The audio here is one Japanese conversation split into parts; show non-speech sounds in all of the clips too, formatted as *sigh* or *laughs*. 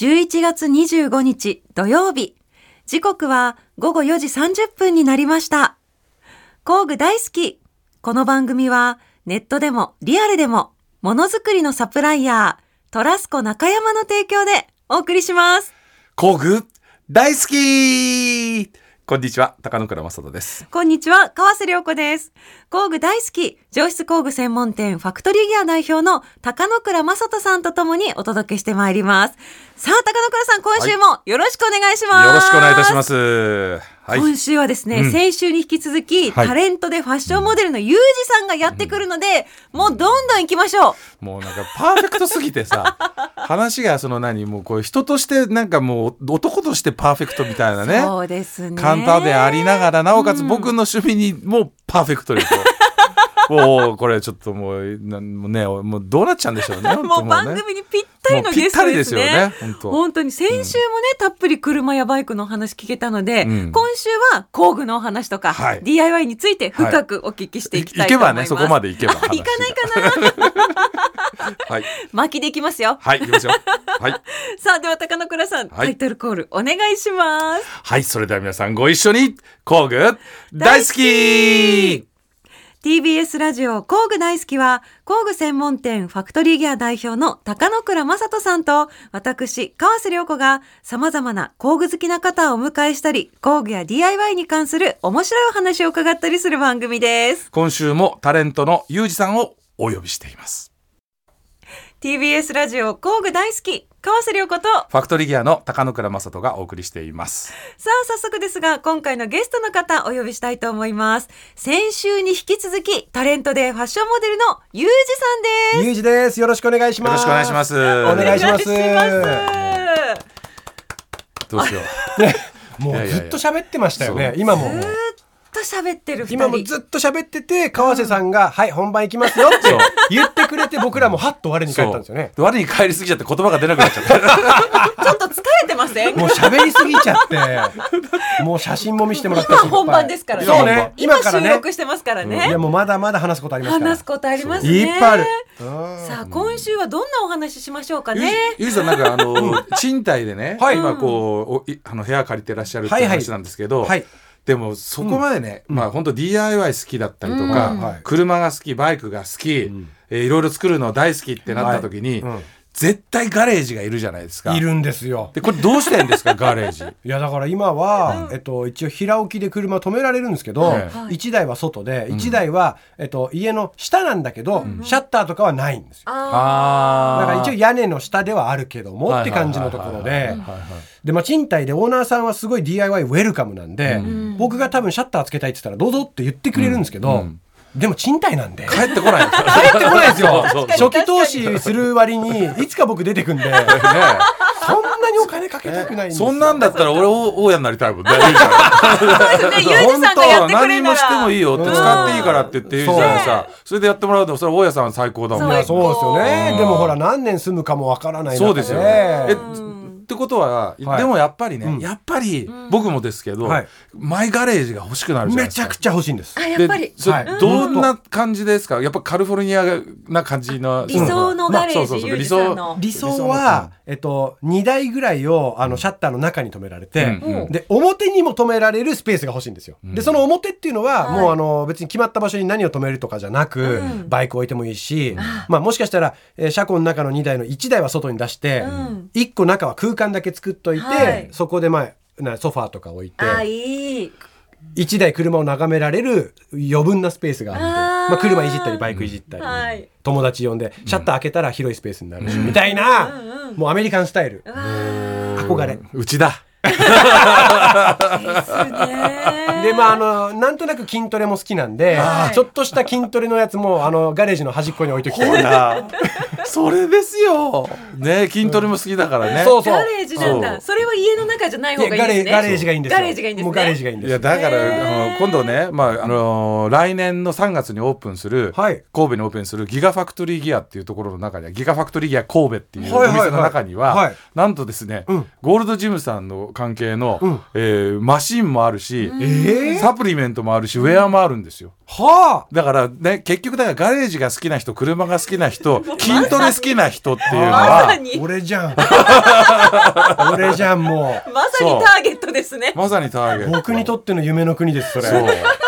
11月25日土曜日。時刻は午後4時30分になりました。工具大好き。この番組はネットでもリアルでもものづくりのサプライヤー、トラスコ中山の提供でお送りします。工具大好きこんにちは、高野倉正人です。こんにちは、川瀬良子です。工具大好き、上質工具専門店ファクトリーギア代表の高野倉正人さんとともにお届けしてまいります。さあ、高野倉さん、今週もよろしくお願いします。よろしくお願いいたします。はい。今週はですね、うん先週に引き続き、はいタレントでファッションモデルのユージさんがやってくるので、もうどんどん行きましょう。もうなんかパーフェクトすぎてさ、*laughs* 話がその何、もうこう人としてなんかもう男としてパーフェクトみたいなね。そうですね。簡単でありながら、なおかつうん僕の趣味にもパーフェクトでこう。もうこれちょっともうなんもうねもうどうなっちゃうんでしょうね。*laughs* 本も当う番組にぴったりのゲストですね。ね。本当。に先週もね、たっぷり車やバイクのお話聞けたので、うん今週は工具のお話とか、はい DIY について深くお聞きしていきたいと思います。ばねそこまで行けばあ行かないかな *laughs* はい巻きでいきますよ。はい行きますよ。はい *laughs* さあ、では高野倉さん、はいタイトルコールお願いします。はいそれでは皆さんご一緒に工具大好き TBS ラジオ工具大好きは工具専門店ファクトリーギア代表の高野倉正人さんと私川瀬良子が様々な工具好きな方をお迎えしたり工具や DIY に関する面白いお話を伺ったりする番組です。今週もタレントのゆうじさんをお呼びしています。TBS ラジオ工具大好き川瀬良子とファクトリーギアの高野倉正人がお送りしています。さあ早速ですが今回のゲストの方お呼びしたいと思います。先週に引き続きタレントでファッションモデルのユージさんです。ゆうじです。よろしくお願いします。よろしくお願いします。お願いします。どうしよう。やいやいやずっと喋ってましたよね。今も。ずーっと喋ってる今もずっと喋ってて、川瀬さんが、はい、本番行きますよって *laughs* 言ってくれて、僕らもハッと我にう返ったんですよね。我に返りすぎちゃって言葉が出なくなっちゃった。*laughs* ちょっと疲れてません？もう喋りすぎちゃって、もう写真も見せてもらったし。今本番ですからね。そうね。今今からね。収録してますからいねや、もうまだまだ話すことありますから。話すことありますね。いっぱいある。さあ今週はどんなお話しましょうかゆねゆうじさんなんかあの *laughs* 賃貸でね、はい。今こう部屋借りてらっしゃるってはいはい。話なんですけど、はい。でもそこまでね、まあ本当 DIY 好きだったりとか、うん。はい。車が好きバイクが好き、ん。えーいろいろ作るの大好きってなった時に、うん絶対ガレージがいるじゃないですか。いるんですよ。でこれどうしてんですかガレージ？*laughs* いやだから今は、えっと、一応平置きで車止められるんですけど、はいはい。1台は外で1台は、えっと、家の下なんだけど、シャッターとかはないんですよ。ああだから一応屋根の下ではあるけどもって感じのところで。で、まあ、賃貸でオーナーさんはすごい DIY ウェルカムなんで、僕が多分シャッターつけたいって言ったらどうぞって言ってくれるんですけど、うんでも賃貸なんで。帰ってこないんです。よ。*laughs* 帰ってこないですよ。初期投資する割にいつか僕出てくんで。そんねなにお金かけたくないんですよ。そんなんだったら俺大家になりたいもんね。ゆうじさんそう。ですねユージさんがやってくれるな何もしてもいいよってうん。使っていいからって言ってゆう。じさんがさそれでやってもらうとそれ大家さんは最高だもんそう。ね。いやそうですよね。うん。でもほら何年住むかもわからない中そうですよね。えうんってことは、はい。でもやっぱりね、うん。やっぱり僕もですけど、はい。マイガレージが欲しくなるじゃないですか。めちゃくちゃ欲しいんです。あやっぱり。でそれはい。どんな感じですか？やっぱカリフォルニアな感じの。理想のガレージ、まあそうそうそう。ユージさんの。理想。は、えっと、2台ぐらいをあのシャッターの中に止められて、うん。うん。で表にも止められるスペースが欲しいんですよ。でその表っていうのは、はい。もうあの別に決まった場所に何を止めるとかじゃなく、うん。バイク置いてもいいし、まあ、もしかしたら、えー車庫の中の2台の1台は外に出して、うん。1個中は空間だけ作っといて、はい。そこで、まあ、なソファーとか置いてあいい。1台車を眺められる余分なスペースがあるんであー。まあ、車いじったりバイクいじったり、はい。友達呼んでシャッター開けたら広いスペースになるし、みたいな、うんうんもうアメリカンスタイル。憧れ。うちだ。でまああのなんとなく筋トレも好きなんで、はい。ちょっとした筋トレのやつもあのガレージの端っこに置いときほてらそれですよ。ね筋トレも好きだからね、そうそう。ガレージなんだ。それは家の中じゃない方がいいですね。ガレガレージがいいんですよ。ガレージがいいんですね。もうガレージがいいんですいやだから、今度ね、まああの来年の3月にオープンする、はい。神戸にオープンするギガファクトリーギアっていうところの中にはギガファクトリーギア神戸っていうお店の中には、はい。なんとですね、うん。ゴールドジムさんの関係の、マシンもあるし、えー？サプリメントもあるしウェアもあるんですよ。はだからね結局だからガレージが好きな人車が好きな人 *laughs* 筋トレ好きな人っていうのまはさに。あ俺じゃん。*laughs* 俺じゃんもまさにターゲットですね。まさにターゲット。う僕にとっての夢の国ですそれ。そう。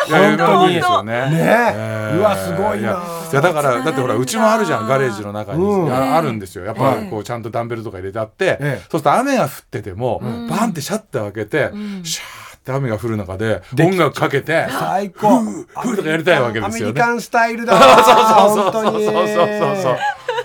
本当に。夢ですよね。ね。えーうわすごいな。いやいやだからだってほらうちもあるじゃんガレージの中に、うん。ああるんですよ。やっぱはいこうちゃんとダンベルとか入れてあって、ええ。そうすると雨が降ってても、バンってシャッター開けて、シャー雨が降る中で音楽かけて最高。ふーとかやりたいわけですよね。アメリカンスタイルだ *laughs* そうそうそうそうそうそう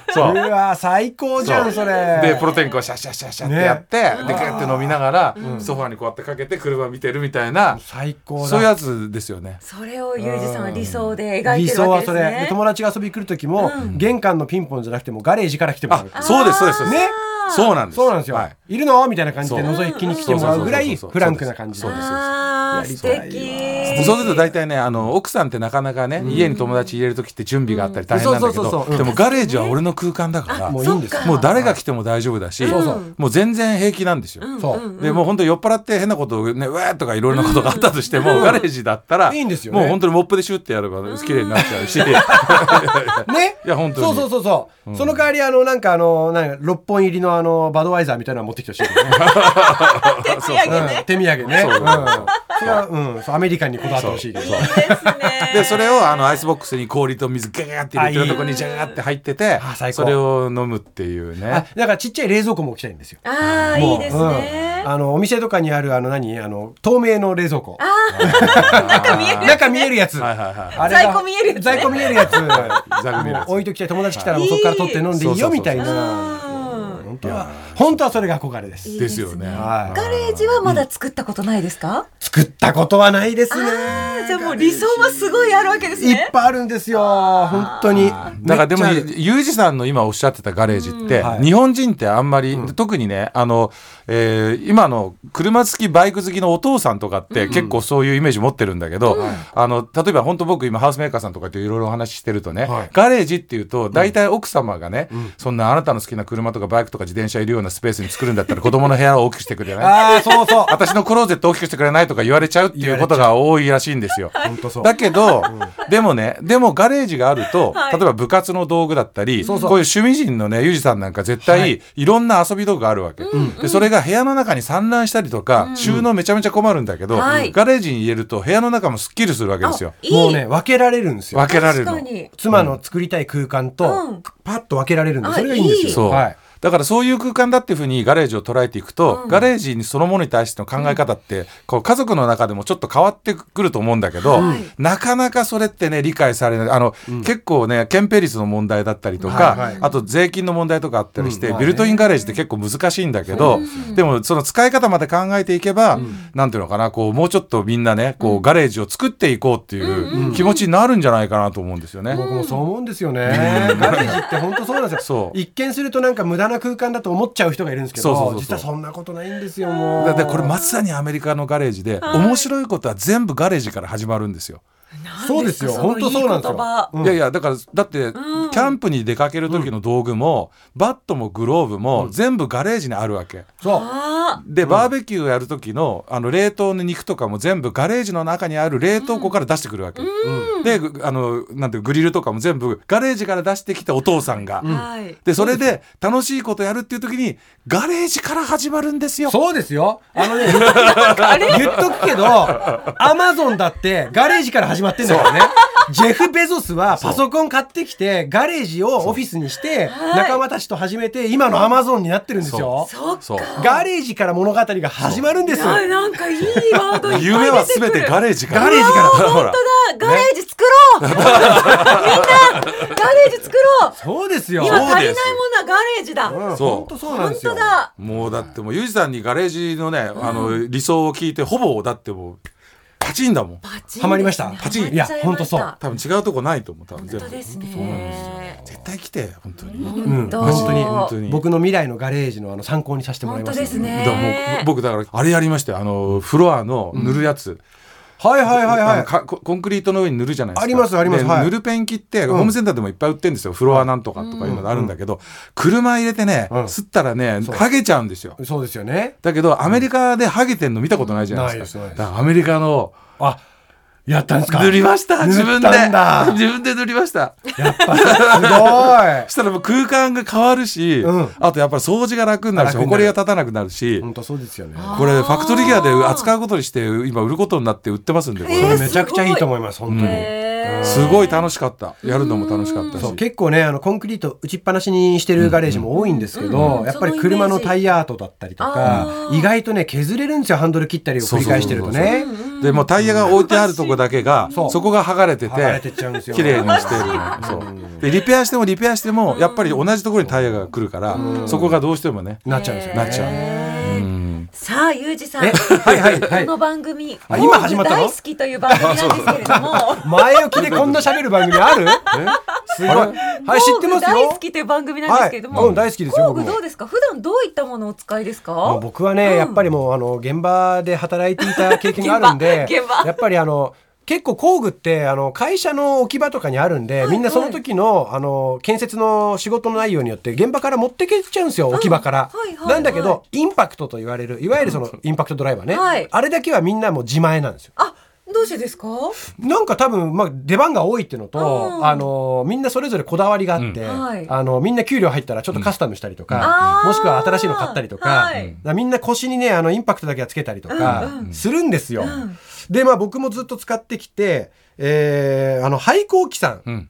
そう。うわ最高じゃんそれ。でプロテインこうシャッシャッシャッシャッってやって、でグーって飲みながら、ソファにこうやってかけて車見てるみたいな、最高だ。そういうやつですよね。それをユージさんは理想で描い理てるわ想はそれでけですね友達が遊び来る時も、玄関のピンポンじゃなくてもガレージから来てもらう。あ、そうですそうですそうです。ねそうなんです。そうなんですよ、はい。い、るの？みたいな感じで覗きに来てもらうぐらいそうそうそうそうフランクな感じそうですあー素やりたい敵。そうすると大体ねあの奥さんってなかなかね、家に友達入れる時って準備があったり大変なんだけそうそうそうそう。どでもガレージは俺の空間だからもういいんですよ。もう誰が来ても大丈夫だし、そうそうもう全然平気なんですよ。そう、でもう本当酔っ払って変なことをねうわーとかいろいろなことがあったとしても、ガレージだったらいいんですよね。もう本当にモップでシュッてやれば *laughs* 綺麗になっちゃうし。ね。いや本当に。そうそうそうそう、その代わりあのなんかあのなんか6本入りのあのバドワイザーみたいなの持ってきてほしいよね。*laughs* 手土産うん。ね手土産ね。そうそうそううんそれはうんそうアメリカンにこだわってほしいけど。そう。ですね。でそれをあのアイスボックスに氷と水ガーって入れてるとこにジャーって入っててそれを飲むっていうあねだからちっちゃい冷蔵庫も置きたいんですよ。ああいいですね。うん。あのお店とかにあるあの何？あの透明の冷蔵庫。*laughs* 中見える中見えるやつ。はいはいはいあれが在庫見えるやつね。在庫見えるやつ。*laughs* 在庫見えるやつ。もう置いときたい。友達来たらもうそこから取って飲んでいいよみたいな。本当は本当はそれが憧れです。ですよね。はい。ガレージはまだ作ったことないですか、作ったことはないですね。じゃあもう理想はすごいあるわけですいっねぱいあるんですよ本当に。だからでもユージさんの今おっしゃってたガレージって、はい。日本人ってあんまり、特にねあの、えー今の車好きバイク好きのお父さんとかって結構そういうイメージ持ってるんだけど、あの例えば本当僕今ハウスメーカーさんとかといろいろお話ししてるとね、はい。ガレージっていうと大体奥様がね、そんなあなたの好きな車とかバイクとか自転車いるようなスペースに作るんだったら子供の部屋を大きくしてくれない？ああそうそう。私のクローゼット大きくしてくれないとか言われちゃうっていうことが多いらしいんですよ。本当そう。だけど、でもねでもガレージがあると、はい。例えば部活の道具だったりそうそう。こういう趣味人のねユージさんなんか絶対、、はい。ろんな遊び道具があるわけ、でそれが部屋の中に散乱したりとか、収納めちゃめちゃ困るんだけど、はい。ガレージに入れると部屋の中もすっきりするわけですよ。いい。もうね分けられるんですよ。分けられる。の確か。に。妻の作りたい空間と、うん。パッと分けられるんであそれがいいんですよ。はいだからそういう空間だっていうふうにガレージを捉えていくと、ガレージにそのものに対しての考え方って、こう家族の中でもちょっと変わってくると思うんだけど、はい。なかなかそれってね理解されない。あの、結構ね憲兵率の問題だったりとか、はいはいあと税金の問題とかあったりして、ビルトインガレージって結構難しいんだけど、でもその使い方まで考えていけば、なんていうのかなこうもうちょっとみんなねこうガレージを作っていこうっていう気持ちになるんじゃないかなと思うんですよね。僕もそう思うんですよね。ガレージって本当そうなんですよ。そう。一見するとなんか無駄な空間だと思っちゃう人がいるんですけど、そうそうそうそう実はそんなことないんですよ。もう。だってこれまさにアメリカのガレージで、面白いことは全部ガレージから始まるんですよ。そうですよ。本当そうなんですよ。うんいやいやだからだって、キャンプに出かける時の道具も、バットもグローブも、全部ガレージにあるわけ。そう。あでバーベキューやる時のあの冷凍の肉とかも全部ガレージの中にある冷凍庫から出してくるわけ。でぐあのなんていうグリルとかも全部ガレージから出してきたお父さんが。ーはいでそれで楽しいことやるっていう時にガレージから始まるんですよ。そうですよ。あのね、*laughs* 言っ言っとくけど、アマゾンだってガレージから始まってんだからね。ジェフ・ベゾスはパソコン買ってきて、ガレージをオフィスにして、仲間たちと始めて、今のアマゾンになってるんですよ。ガレージから物語が始まるんですなんかいいワード夢はすべてガレージから。ガレージから。ほら本当だ。ガレージ作ろう、みんなガレージ作ろう。そうですよ。今足りないものはガレージだ、本当そうなん本ですよ。当だ。もうだってもうユージさんにガレージのね、あの理想を聞いてほぼだってもうパチンだもん。パチンハマりました？パチン？いや本当そう。多分違うとこないと思う多分全部。本当ですね。そうなんですよ絶対来て本当に、うん、当本当に本当に。僕の未来のガレージのあの参考にさせてもらいます本当ですね。だからもう僕だからあれやりましたよ。あのフロアの塗るやつ、はいはいはいあはいココンクリートの上に塗るじゃないですか。ありますあります。ではい。塗るペンキってホームセンターでもいっぱい売ってるんですよ、フロアなんとかとかいうのがあるんだけど、車入れてね、うん。吸ったらね剥げちゃうんですよ。そうですよね。だけどアメリカでハゲてんの見たことないじゃないですか、だからアメリカのあやったんですか？塗りました自分で。*laughs* 自分で塗りました。やっぱすごそ *laughs* したらもう空間が変わるし、うん。あとやっぱり掃除が楽になるし埃が立たなくなるしい本当そうですよね。これファクトリーギアで扱うことにして今売ることになって売ってますんでこれ、めちゃくちゃいいと思います本当に。すごい楽しかった。やるのも楽しかったし。結構ねあのコンクリート打ちっぱなしにしてるガレージも多いんですけど、うん。やっぱり車のタイヤ跡だったりとか意外とね削れるんですよハンドル切ったりを繰り返してるとねでもうタイヤが置いてあるとこだけがそこが剥がれてて綺麗にしてそう。でリペアしてもリペアしてもやっぱり同じところにタイヤが来るからそこがどうしてもねなっちゃうんですよね。なっちゃう。うんさあ、ゆうじさん。えはいはい。はい。この番組、あ今始まったの？大好きという番組なんですけれども。*laughs* 前置きでこんな喋る番組ある？すごいはい知ってます大好きという番組なんですけれども。はいうん大好きですよ工具僕もどうですか？普段どういったものをお使いですか？僕はね、やっぱりもうあの現場で働いていた経験があるんで *laughs* 現場。現場。やっぱりあの結構工具ってあの会社の置き場とかにあるんで、みんなその時のあの建設の仕事の内容によって現場から持ってけちゃうんですよ、置き場から、はいはいなんだけどインパクトと言われるいわゆるそのインパクトドライバーね、はい。あれだけはみんなもう自前なんですよ。あ、どうしてですか？なんか多分、まあ、出番が多いっていうのと、うん。あのみんなそれぞれこだわりがあって、うん。はい。あのみんな給料入ったらちょっとカスタムしたりとか、あー。もしくは新しいの買ったりとか,、はい。みんな腰にねあのインパクトだけはつけたりとかするんですよ。んでまあ僕もずっと使ってきて、えーあの廃工機さん。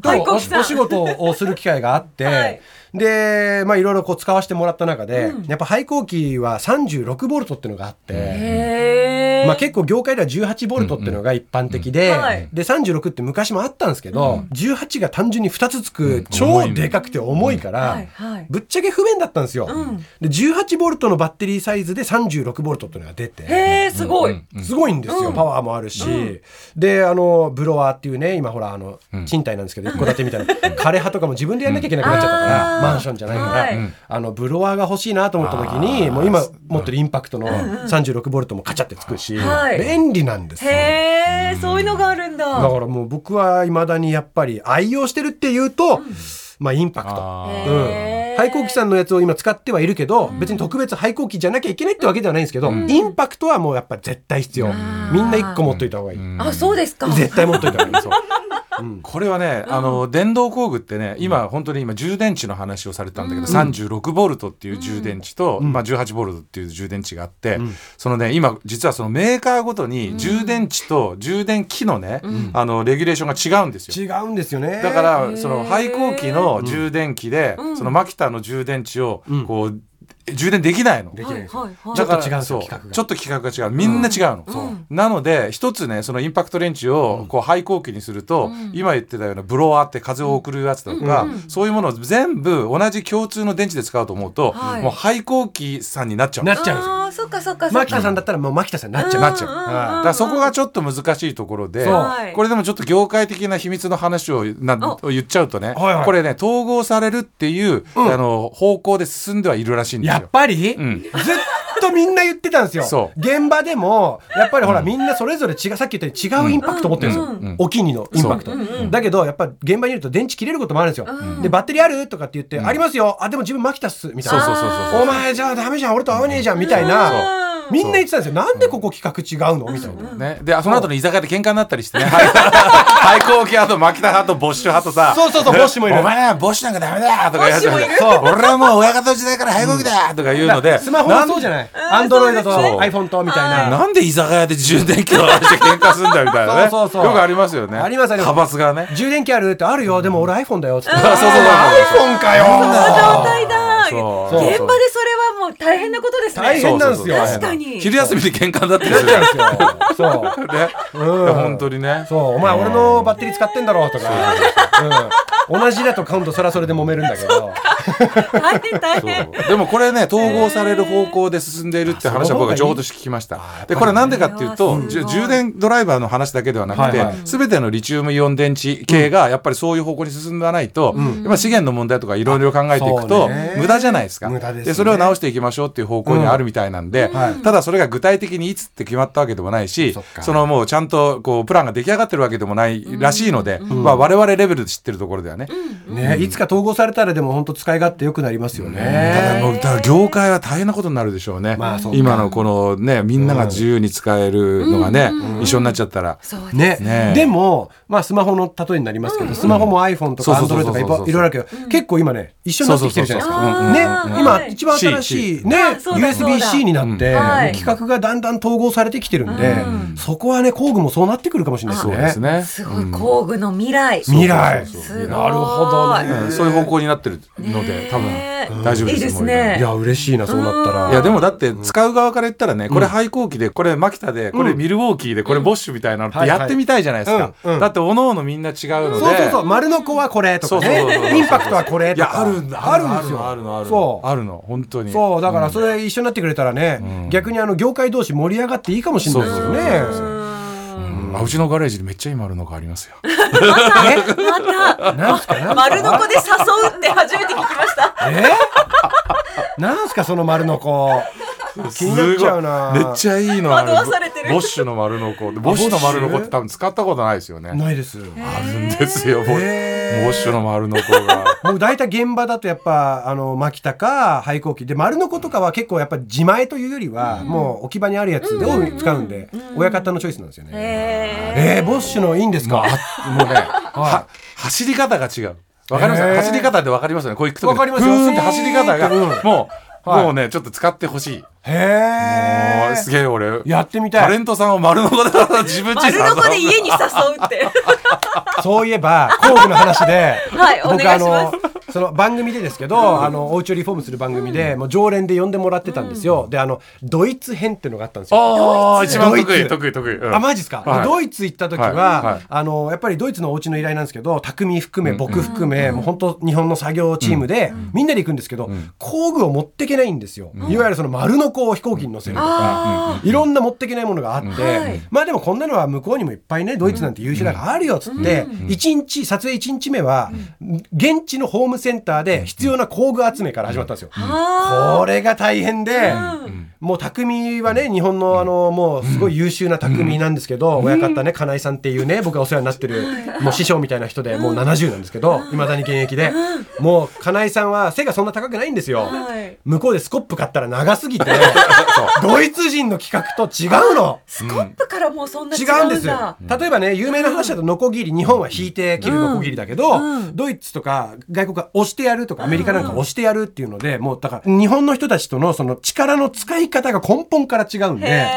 とお仕事をする機会があって、はい。でまあいろいろこう使わせてもらった中で、うん。やっぱ廃工機は36ボルトっていうのがあって。まあ、結構業界では18ボルトっていうのが一般的で、うんうんはい。で36って昔もあったんですけど、18が単純に2つつく超でかくて重いから。ぶっちゃけ不便だったんですよ、うん。で18ボルトのバッテリーサイズで36ボルトっていうのが出て。すごい。すごいんですよ、うん。パワーもあるし、であのブロワーっていうね今ほらあの、ん。賃貸なんですけど一戸建てみたいな。枯れ葉とかも自分でやんなきゃいけなくなっちゃったから、マンションじゃないから、あのブロワーが欲しいなと思った時にもう今持ってるインパクトの36ボルトもカチャってつくし、はい。便利なんですよ。へえ、そういうのがあるんだ。だからもう僕はいまだにやっぱり愛用してるっていうと、まあインパクト。うん廃工機さんのやつを今使ってはいるけど、別に特別廃工機じゃなきゃいけないってわけではないんですけど、インパクトはもうやっぱ絶対必要。みんな一個持っといた方がいい。うんあ、そうですか。絶対持っといた方がいい。そうこれはね、あの電動工具ってね今本当に今充電池の話をされてたんだけど、36ボルトっていう充電池と、まあ、18ボルトっていう充電池があって、そのね今実はそのメーカーごとに充電池と充電器のね、あのレギュレーションが違うんですよ。違うんですよね。だからその廃工機の充電器で、そのマキタの充電池をこう、充電できないの。できないです。よはいはいはい。ちょっと違うちょっと規格が違う。みんな違うの、なので一つねそのインパクトレンチをこう廃工機にすると、今言ってたようなブロワーって風を送るやつとか、そういうものを全部同じ共通の電池で使うと思うと、はい。もう廃工機さんになっちゃうの。なっちゃうんですよ。っかそっか。牧田さんだったらもう牧田さんになっちゃう。なっちゃう、うんだからそこがちょっと難しいところで、これでもちょっと業界的な秘密の話をなお。言っちゃうとね、はいはい。これね統合されるっていう、うん。あの方向で進んではいるらしいんですよ。やっ。ぱり、うん。ずみんな言ってたんですよ。現場でも、やっぱりほら、みんなそれぞれ違う、さっき言ったように違うインパクト持ってるんですよ。んお気に入りのインパクト。だけど、やっぱ現場にいると電池切れることもあるんですよ。で、バッテリーあるとかって言って、ありますよ。あ、でも自分マキタっす。みたいな。そうそうそうそうお前じゃあダメじゃん。俺と合わねえじゃん。みたいな。みんな言ってたんですよ。なんでここ企画違うの？みたいな。ね、でその後の居酒屋で喧嘩になったりしてね。廃工機派と牧田派とボッシュ派とさ。そうそうそうボッシュもいる。お前らボッシュなんかダメだとか言われてボッシュもいる。そう俺はもう親方の時代から廃工機だとか言うので。スマホもそうじゃない？アンドロイドとそう iPhone とみたいな。なんで居酒屋で充電器を渡して喧嘩すんだみたいなね。そうそうそう。よくありますよね。ありますあります。派閥がね。充電器あるってあるよ。でも俺 iPhone だよ。つって。そうそうそうそう。iPhone かよ。その状態だ。そう現場でそれはもう大変なことですね。大変なんですよ。確かに。昼休みで喧嘩になってなよっちゃうんですよ。そう。ねうん本当にねそう、お前俺のバッテリー使ってんだろとか。うん。同じだと今度それはそれで揉めるんだけど。大変大変。でもこれね統合される方向で進んでいるって話は僕は情報として聞きましたでこれなんでかっていうと充電ドライバーの話だけではなくてはいはい全てのリチウムイオン電池系がやっぱりそういう方向に進まないとやっぱ資源の問題とかいろいろ考えていくそとうね無駄じゃないですか。無駄ですね。それを直していきましょうっていう方向にあるみたいなんではい。ただそれが具体的にいつって決まったわけでもないしそのもうちゃんとこうプランが出来上がってるわけでもないらしいのでまあ我々レベルで知ってるところではね。ね、いつか統合されたらでも本当使い勝手良くなりますよただね。もうだから業界は大変なことになるでしょうね。まあそうか。今のこのねみんなが自由に使えるのがね、一緒になっちゃったら。ね。ね。でも、まあ、スマホの例えになりますけど、スマホも iPhone とか Android とかいろいろあるけど、結構今ね一緒になってきてるじゃないですか。ね。うん今はい。一番新しいね USB-C になって、規格がだんだん統合されてきてるんで、そこはね工具もそうなってくるかもしれないでね。ですすね。すごい工具の未来。未来。そうすごい。なるほどね。うんそういう方向になってるので多分ね大丈夫ですいいですもうねいや嬉しいなそうなったら。いやでもだって使う側から言ったらね、これ廃校機でこれマキタでこれミルウォーキーでこれボッシュみたいなのってやってみたいじゃないですか、うん。うん。だっておのおのみんな違うので。そうそうそう。丸の子はこれとかね。そうそうそうそうインパクトはこれいとか。やあるんだ。あるんですよ。あるのあるの？そう。あるの？本当に。そう。だからそれ一緒になってくれたらね、逆にあの業界同士盛り上がっていいかもしれないですよね。うん。あうちのガレージでめっちゃいい丸の子ありますよ。また。なんすか？なんすか？丸の子で誘うって初めて聞きました。え？なんすか？その丸の子。気になっちゃうな。めっちゃいいのある。惑わされてる。ボッシュの丸の子。ボッシュの丸の子って多分使ったことないですよね。ないです。あるんですよ。ボボへーッシュの丸の子が。*laughs* もう大体現場だとやっぱあの牧田か廃校機で丸の子とかは結構やっぱ自前というよりは、もう置き場にあるやつを使うんで、親方のチョイスなんですよね、ええー、ボッシュのいいんですか、あもうね *laughs* は走り方が違う。わかります？へー。走り方ってわかりますよね？こう行くとわかりますよ。って走り方が。うん。もうはい。もうねちょっと使ってほしい。へえもうすげえ俺。やってみたい。タレントさんを丸の子だから自分ち丸の子で家に誘うって。*laughs* そういえば工具の話で、はいお僕あのその番組でですけど、あのお家をリフォームする番組で、もう常連で呼んでもらってたんですよ。であのドイツ編っていうのがあったんですよ。ああ一番得意得意得意。うん。あマジですか、はい。ドイツ行った時は、はい。はい。あのやっぱりドイツのお家の依頼なんですけど匠含め僕含め、もう本当日本の作業チームで、みんなで行くんですけど、工具を持ってけないんですよ、いわゆるその丸の子を飛行機に乗せるとか、あいろんな持ってけないものがあって、はい。まあでもこんなのは向こうにもいっぱいねドイツなんて優秀だからあるよっつって、一日撮影1日目は、現地のホームセンターで必要な工具集めから始まったんですよ。あこれが大変で、ん。もう匠はね日本のあのもうすごい優秀な匠なんですけど、親方ね金井さんっていうね僕がお世話になってるもう師匠みたいな人でもう70なんですけどいまだに現役でもう金井さんは背がそんな高くないんですよ。はい。向こうでスコップ買ったら長すぎて *laughs* ドイツ人の企画と違うの。スコップもうそんな違違うんですうん。だ。例えばね有名な話だとノコギリ日本は引いて切るノコギリだけど、うん。ドイツとか外国が押してやるとかアメリカなんか押してやるっていうのでもうだから日本の人たちとのその力の使い方が根本から違うんで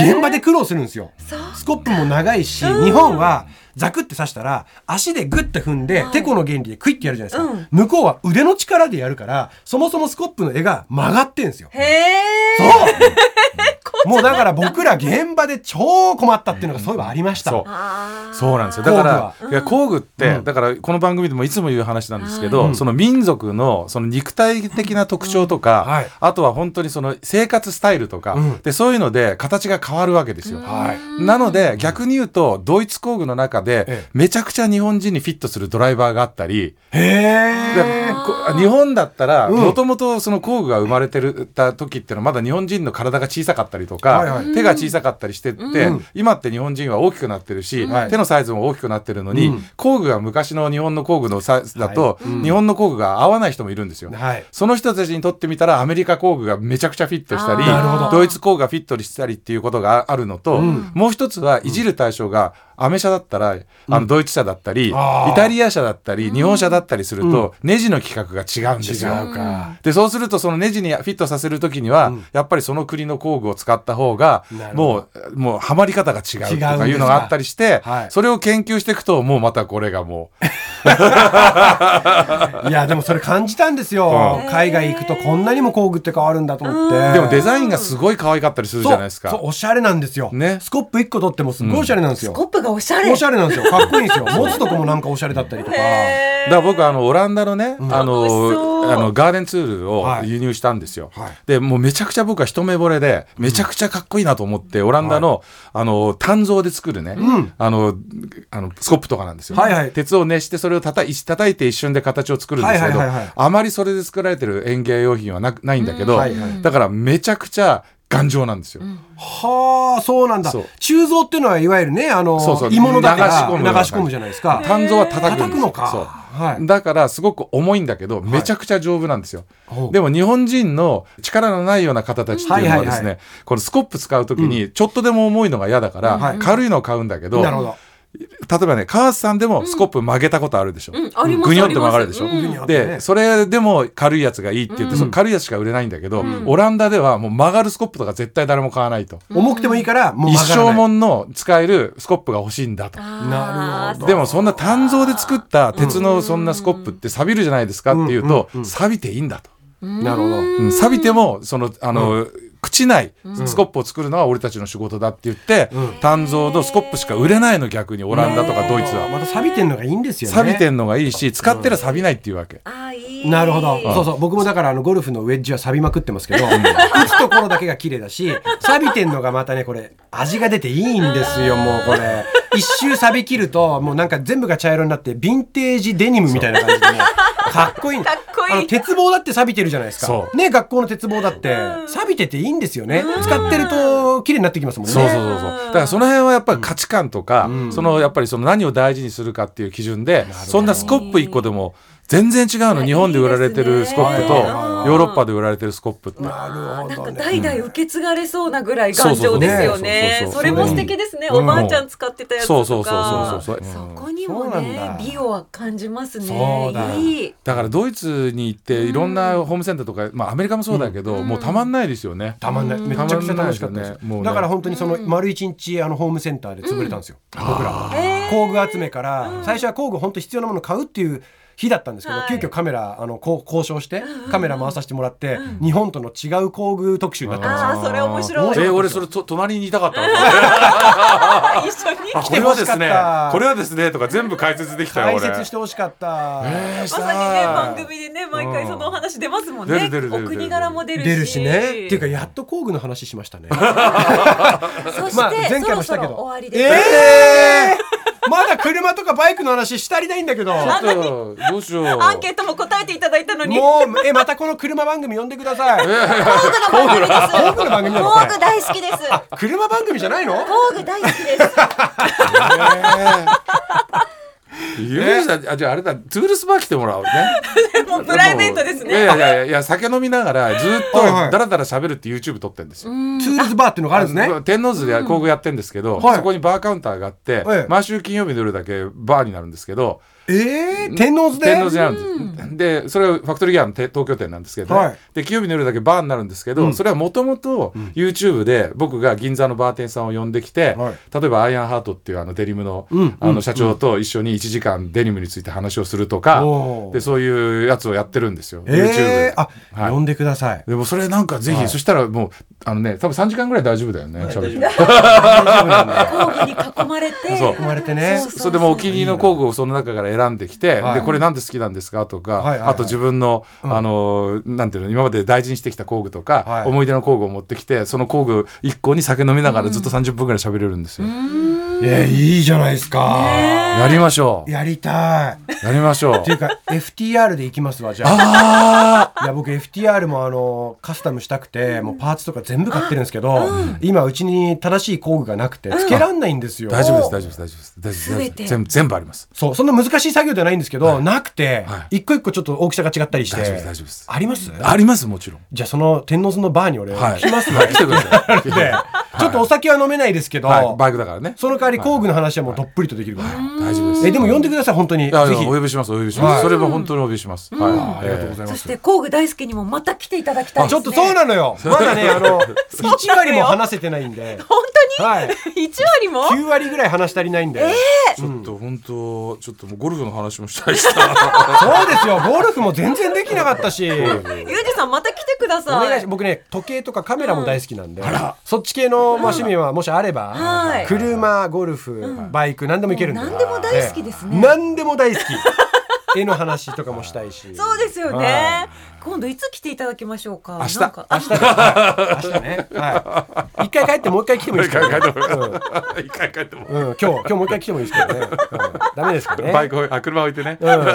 現場で苦労するんですよ。スコップも長いし、日本はザクって刺したら足でグッて踏んで、てこの原理でクイッてやるじゃないですか、うん。向こうは腕の力でやるからそもそもスコップの絵が曲がってんですよ。へえ。そ *laughs* う。もうだから僕ら現場で超困ったっていうのがそういえばありました。そう。あー。そうなんですよ。だから工いや工具って、うん。だからこの番組でもいつも言う話なんですけど、はいその民族のその肉体的な特徴とか、うん。はい。あとは本当にその生活スタイルとか、うん。でそういうので形が変わるわけですよ。はい。なので逆に言うとドイツ工具の中でええ。めちゃくちゃ日本人にフィットするドライバーがあったり、日本だったらうん。もともとその工具が生まれてるた時っていうのはまだ日本人の体が小さかったりとか、はいはい。手が小さかったりしてって、うん。今って日本人は大きくなってるし、はい。手のサイズも大きくなってるのに、うん。工具が昔の日本の工具のサイズだと、はい。うん。日本の工具が合わない人もいるんですよ。はい。その人たちにとってみたらアメリカ工具がめちゃくちゃフィットしたりドイツ工具がフィットしたりっていうことがあるのと、うん。もう一つはいじる対象がアメ車だったら、あのドイツ車だったり、イタリア車だったり日本車だったりすると、ネジの規格が違うんですよ。でそうするとそのネジにフィットさせる時には、うん。やっぱりその国の工具を使った方がもうもうはまり方が違うとかかいうのがあったりして、はい。それを研究していくともうまたこれがもう。*laughs* いやでもそれ感じたんですよ。う海外行くとこんなにも工具って変わるんだと思って。でもデザインがすごい可愛かったりするじゃないですか。そうそうおしゃれなんですよ。ね。スコップ一個取ってもすごいおしゃれなんですよ。スコップがおしゃれ。おしゃれなんですよ。*laughs* かっこいいんですよ。持つとこもなんかおしゃれだったりとか。だから僕あのオランダのね、あ楽しそうのあのガーデンツールをはい輸入したんですよ。はいでもうめちゃくちゃ僕は一目惚れでめちゃくちゃかっこいいなと思って、オランダの、あの鍛造で作るね、んあのあのスコップとかなんですよ。はいはい鉄を熱してそれをたたい叩いて一瞬で形を作るんですけど、はいはいはいはいあまりそれで作られてる園芸用品はなないんだけど、うんはいはいだからめちゃくちゃ頑丈なんですよ。はあ、そうなんだ。鋳造っていうのはいわゆるね、あの、そうそう。鋳物だから流し込む流し込むじゃないですか。鍛造は叩く叩くのか。そうはい。だからすごく重いんだけど、めちゃくちゃ丈夫なんですよ。ほう。でも日本人の力のないような方たちっていうのはですね、はいはいはい。このスコップ使う時にちょっとでも重いのが嫌だから、はい。軽いのを買うんだけど、なるほど例えばね川瀬さんでもスコップ曲げたことあるでしょ、うんありますぐにょって曲がるでしょ、ありますぐにょってね。でそれでも軽いやつがいいって言って、その軽いやつしか売れないんだけど、オランダではもう曲がるスコップとか絶対誰も買わないと、重くてもいいからもう一曲がらない生もんの使えるスコップが欲しいんだと。なるほどでもそんな鍛造で作った鉄のそんなスコップって錆びるじゃないですかっていうと、錆びていいんだと。なるほど。うん錆びてもそのあの、朽ちないスコップを作るのは俺たちの仕事だって言って、鍛造のスコップしか売れないの逆にオランダとかドイツは。また錆びてんのがいいんですよね錆びてんのがいいし使ってら錆びないっていうわけ。あーいいなるほど。そうそう。僕もだからあのゴルフのウェッジは錆びまくってますけど、打つところだけが綺麗だし、錆びてんのがまたね、これ、味が出ていいんですよ、もうこれ。一周錆び切ると、もうなんか全部が茶色になって、ヴィンテージデニムみたいな感じでね、*laughs* かっこいいんかっこいいあの、鉄棒だって錆びてるじゃないですかそ。ね、学校の鉄棒だって、錆びてていいんですよね。使ってると綺麗になってきますもんね。そうそうそうそう。だからその辺はやっぱり価値観とか、そのやっぱりその何を大事にするかっていう基準で、そんなスコップ1個でも全然違うの。日本で売られてるスコップと、ヨーロッパで売られてるスコップって。なんか代々受け継がれそうなぐらい頑丈ですよね。それも素敵ですね。うん。おばあちゃん使ってたやつとか。そうそうそうそうそこにもねだ。美をは感じますね。だ。いい。だからドイツに行っていろんなホームセンターとか、まあアメリカもそうだけど、もうたまんないですよね。たまんない。めちゃくちゃ楽しかったですだから本当にその丸一日あのホームセンターで潰れたんですよ。僕ら。え工具集めから、最初は工具本当必要なものを買うっていう日だったんですけど、はい。急遽カメラあのこう交渉してカメラ回させてもらって、日本との違う工具特集になったんですよ。ああそれ面白い。え俺それと隣にいたかったのあ *laughs* 一緒に。あこれはですね来てほしかった。これはですねとか全部解説できたよ解俺説してほしかった。えーしまたさにね番組でね毎回そのお話出ますもんね。出る出る出るお国柄も出るし。出るしね。っていうかやっと工具の話しましたね。*laughs* そして、まあ前回もしたけど。そろそろ終わりです、えーまだ車とかバイクの話したりないんだけど。*laughs* ちょっとどうしよう。アンケートも答えていただいたのに。もうえまたこの車番組呼んでください。*laughs* 工具の番組です。工具の番組工具大好きです。*laughs* 車番組じゃないの？工具大好きですゆうじさんあじゃああれだトゥールズバー来てもらおうね。*laughs* もうプライベートですね。いやいやいやいや酒飲みながらずっとはいはいダラダラ喋るって YouTube 撮ってるんですよ。トゥールズバーっていうのがあるんですね。天王洲で工具やってるんですけど、はいそこにバーカウンターがあって、ええ。毎週金曜日の夜だけバーになるんですけどえー、天王洲で？天王洲にあるんです、でそれはファクトリーギアのて東京店なんですけど、ねはい。で金曜日の夜だけバーになるんですけど、それはもともと YouTube で僕が銀座のバーテンさんを呼んできて、はい。例えばアイアンハートっていうあのデニムの,、うん。あの社長と一緒に1時間デニムについて話をするとか、おー。でそういうやつをやってるんですよ、YouTube えで。ー、。あ、はい。呼んでください。でもそれなんかぜひ、はい。そしたらもうあのね多分3時間ぐらい大丈夫だよね、喋って。工具 *laughs* に囲まれて。そう。生まれてね。そうそれでもお気に入りの工具をその中から選んできて、はい。でこれなんで好きなんですかとか、はいはいはい。あと自分の、あのなんていうの今まで大事にしてきた工具とか、はい。思い出の工具を持ってきてその工具1個に酒飲みながらずっと30分ぐらい喋れるんですよ。えー、いいじゃないですか。やりましょう。やりたい。やりましょうって。いうか FTR で行きますわじゃあ。あいや僕 FTR もあのカスタムしたくてもうパーツとか全部買ってるんですけど、今うちに正しい工具がなくてつけらんないんですよ。あ大丈夫です大丈夫です大丈夫です大丈夫です全部全部あります。そうそんな難しい作業ではないんですけど、なくて、は一個一個ちょっと大きさが違ったりして大丈夫です大丈夫ですあります？ありますもちろん。じゃあその天王洲のバーに俺、はい。来ますね、はい来てください。で *laughs* ちょっとお酒は飲めないですけど、はいバイクだからね。その代わり工具の話はもうどっぷりとできるから、大丈夫です。えでも呼んでください本当に。ぜひ。やお呼びしますお呼びします。はい。それも本当にお呼びします。はい。ありがとうございます。そして工具大好きにもまた来ていただきたいですね。ちょっとそうなのよ。*laughs* まだねあの *laughs* 1割も話せてないんで。本当に、はい。一割も？9割ぐらい話し足りないんで、ちょっと本当ちょっともうゴルフの話もしたいしな。*laughs* そうですよ。ゴルフも全然できなかったし。ゆうじさんまた来てくだおさい。願いし僕ね時計とかカメラも大好きなんで、そっち系の、まあ、趣味はもしあれば、はい。車ゴルフ、バイク何でもいけるんで何でも大好きですね。ええ。何でも大好き。絵の話とかもしたいし。*laughs* そうですよね今度いつ来ていただきましょうか？明日。明日ね、はい明日ね、はい、一回帰ってもう一回来てもいいですけど、ね、一回帰っても。うん、うん、今日今日もう一回来てもいいですけどね、うん、ダメですかね。バイクあ車置いてね。うん、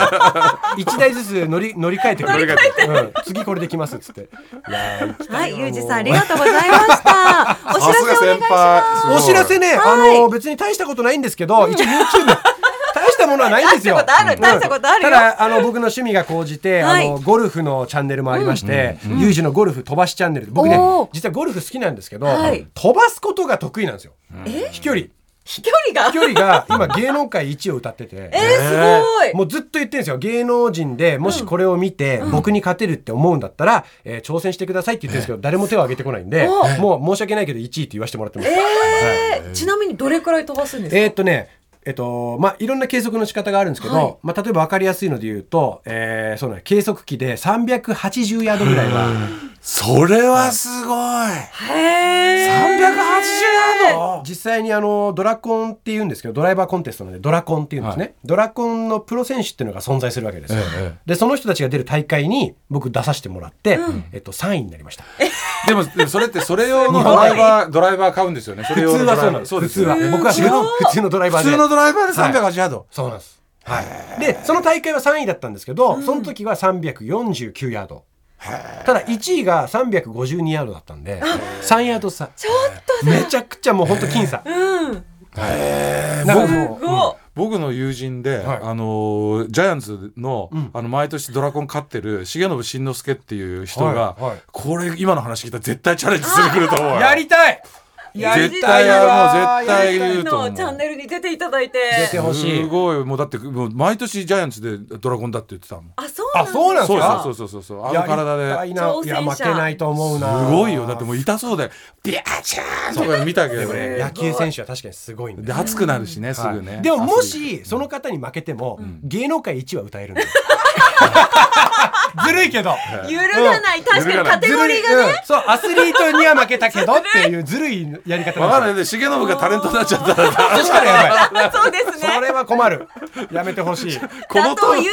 一台ずつ乗り *laughs* 乗り換えて乗り換えうん、次これできますっつって。はいわゆうじさんありがとうございました。*laughs* お知らせお願いします。お知らせね、あの別に大したことないんですけど、一応 YouTube もものはないんですよ。大したことある大したことあるよ。ただ、あの、僕の趣味が高じて、はい。あの、ゴルフのチャンネルもありまして、ユージのゴルフ飛ばしチャンネル。僕ね実はゴルフ好きなんですけどはい、飛ばすことが得意なんですよ。飛距離。飛距離が？飛距離が今芸能界一を歌ってて。*laughs* えー、すごい。もうずっと言ってるんですよ。芸能人でもしこれを見て僕に勝てるって思うんだったら、えー挑戦してくださいって言ってるんですけど誰も手を挙げてこないんでおもう申し訳ないけど1位って言わせてもらってます。えー。ちなみにどれくらい飛ばすんですか？えーっとねえっとまあ、いろんな計測の仕方があるんですけど、はい。まあ、例えば分かりやすいので言うと、えーそうね、計測器で380ヤードぐらいは、それはすごい。へー。380ヤード？実際にあのドラコンっていうんですけどドライバーコンテストなのでドラコンっていうんですね、ドラコンのプロ選手っていうのが存在するわけです。よ、ええ。でその人たちが出る大会に僕出させてもらって、えっと、3位になりました。でも、でもそれってそれ用のドライバー、ドライバー買うんですよね。それ用普通はそうなんですそうです。普通は僕は普通の普通のドライバーで。普通のドライバーで380ヤード。そうなんです、はい、でその大会は3位だったんですけど、その時は349ヤード。ただ1位が352ヤードだったんで3ヤード差。ちょっとめちゃくちゃもう本当僅差。うん。だからも僕の友人で、はい。あのージャイアンツの,、ん。あの毎年ドラゴン飼ってる重信慎之介っていう人が、はい。はい。これ今の話聞いたら絶対チャレンジするくると思うよ。やりたい。やり絶たい対やわもう絶対言うとチャンネルに出ていただいて。出てほしいすごい。もうだってもう毎年ジャイアンツでドラゴンだって言ってたもん。あそうあそうなんですそうかそうそうそうそう。あの体で。いや負けないと思うな。すごいよ。だってもう痛そうでビャーチャーンとか見たけど。ね野球選手は確かにすごいんでで熱くなるしねすぐね、でももしその方に負けても、芸能界一は歌えるんだよ。*laughs* ずるいけど。揺るがない、確かにカテゴリーがね、うん。そうアスリートには負けたけどっていうずるい。やり方わかんない。いで重信がタレントになっちゃったら。そしたらやばいそうですね。それは困る。やめてほしい。このと佐藤裕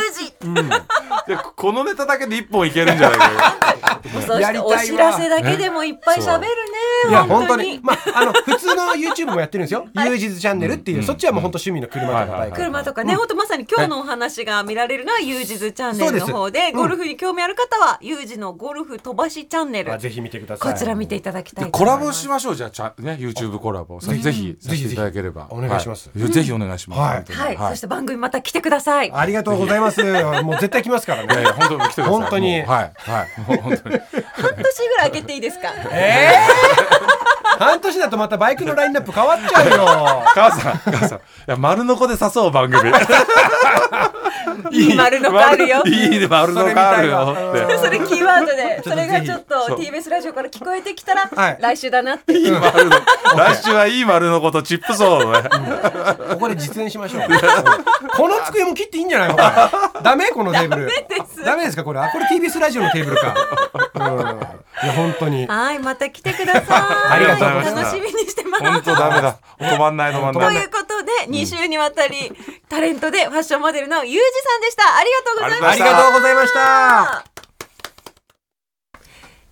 でこのネタだけで一本いけるんじゃないか二そしてやりたいわ。お知らせだけでもいっぱい喋るねいや本当に。本当に。まああの普通の YouTube もやってるんですよ「*laughs* ユージズチャンネル」っていう、そっちはもう本当趣味の車とかバイク、はいはい。車とかね、本当まさに今日のお話が見られるのはユージズチャンネルの方でゴルフに興味ある方はユージのゴルフ飛ばしチャンネル。あぜひ見てください。こちら見ていただきたいとコラボしましょうじゃあちゃんね YouTube コラボ。ぜひぜひさせていただければ。ぜひぜひお願いします。はぜひお願いします。はい。はい、そして番組また来てください。ありがとうございます。*laughs* もう絶対来ますからいやいねや本当に来てください。本当に。もうはいはい。もう本当に半年ぐらい空けていいですか？えー、半年だとまたバイクのラインナップ変わっちゃうよ。*laughs* 母さん母さん。いや丸のこで誘う番組 *laughs* *laughs* いい丸の子あるよ。いいね丸のこあるよ。それキーワードでそれがちょっと TBS ラジオから聞こえてきたら、はい。来週だなって。いい丸の来週はいい丸のことチップソーねここで実演しましょう。この机も切っていいんじゃない？のダメ？このテーブル。ダメです。ダメですか？これ。あこれ TBS ラジオのテーブルか。うんいや本当に。はいまた来てください。*laughs* ありがとうございま楽しみにしてます。本当ダメだ。止まんない止まんとない。いうことで、2週にわたりタレントでファッションモデルのユージさんでした。ありがとうございまありした。がとうございました。